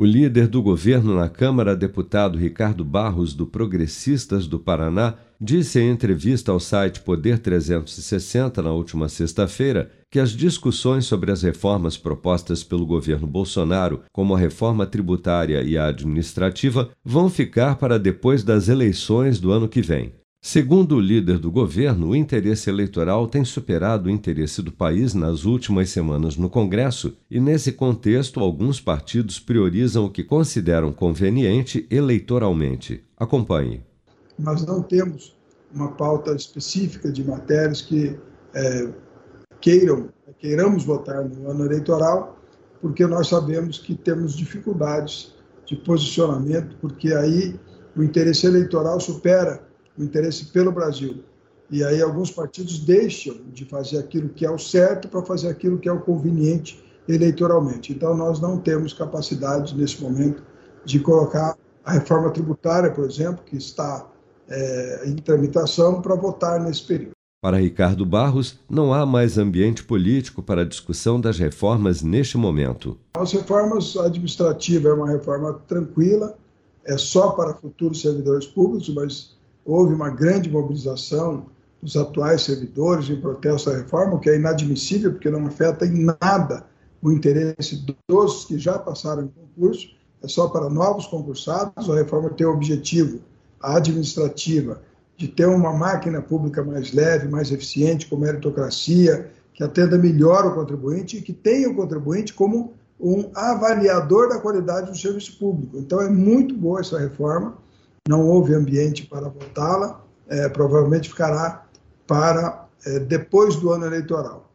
O líder do governo na Câmara, deputado Ricardo Barros, do Progressistas do Paraná, disse em entrevista ao site Poder 360 na última sexta-feira que as discussões sobre as reformas propostas pelo governo Bolsonaro, como a reforma tributária e a administrativa, vão ficar para depois das eleições do ano que vem. Segundo o líder do governo, o interesse eleitoral tem superado o interesse do país nas últimas semanas no Congresso e, nesse contexto, alguns partidos priorizam o que consideram conveniente eleitoralmente. Acompanhe. Nós não temos uma pauta específica de matérias que é, queiram, queiramos votar no ano eleitoral, porque nós sabemos que temos dificuldades de posicionamento, porque aí o interesse eleitoral supera o interesse pelo Brasil. E aí alguns partidos deixam de fazer aquilo que é o certo para fazer aquilo que é o conveniente eleitoralmente. Então nós não temos capacidade nesse momento de colocar a reforma tributária, por exemplo, que está é, em tramitação, para votar nesse período. Para Ricardo Barros, não há mais ambiente político para a discussão das reformas neste momento. As reformas administrativas é uma reforma tranquila, é só para futuros servidores públicos, mas houve uma grande mobilização dos atuais servidores em protesto à reforma, o que é inadmissível, porque não afeta em nada o interesse dos que já passaram em concurso, é só para novos concursados. A reforma tem o objetivo, a administrativa, de ter uma máquina pública mais leve, mais eficiente, com meritocracia, que atenda melhor o contribuinte e que tenha o contribuinte como um avaliador da qualidade do serviço público. Então, é muito boa essa reforma não houve ambiente para votá-la, é, provavelmente ficará para é, depois do ano eleitoral.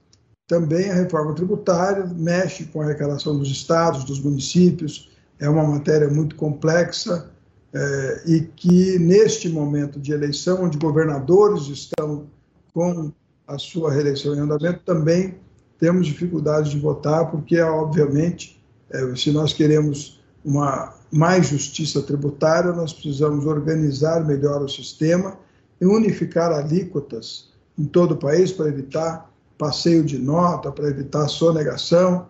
Também a reforma tributária mexe com a arrecadação dos estados, dos municípios, é uma matéria muito complexa é, e que, neste momento de eleição, onde governadores estão com a sua reeleição em andamento, também temos dificuldade de votar, porque, obviamente, é, se nós queremos uma mais justiça tributária, nós precisamos organizar melhor o sistema e unificar alíquotas em todo o país para evitar passeio de nota, para evitar sonegação.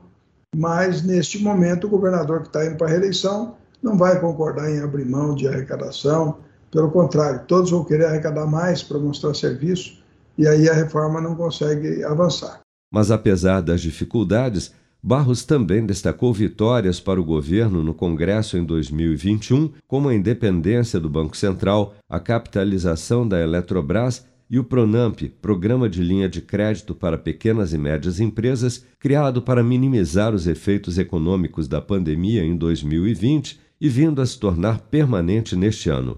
Mas, neste momento, o governador que está indo para a reeleição não vai concordar em abrir mão de arrecadação. Pelo contrário, todos vão querer arrecadar mais para mostrar serviço e aí a reforma não consegue avançar. Mas, apesar das dificuldades, Barros também destacou vitórias para o governo no Congresso em 2021, como a independência do Banco Central, a capitalização da Eletrobras e o Pronamp, Programa de Linha de Crédito para Pequenas e Médias Empresas, criado para minimizar os efeitos econômicos da pandemia em 2020 e vindo a se tornar permanente neste ano.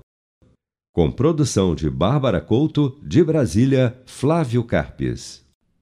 Com produção de Bárbara Couto, de Brasília, Flávio Carpes.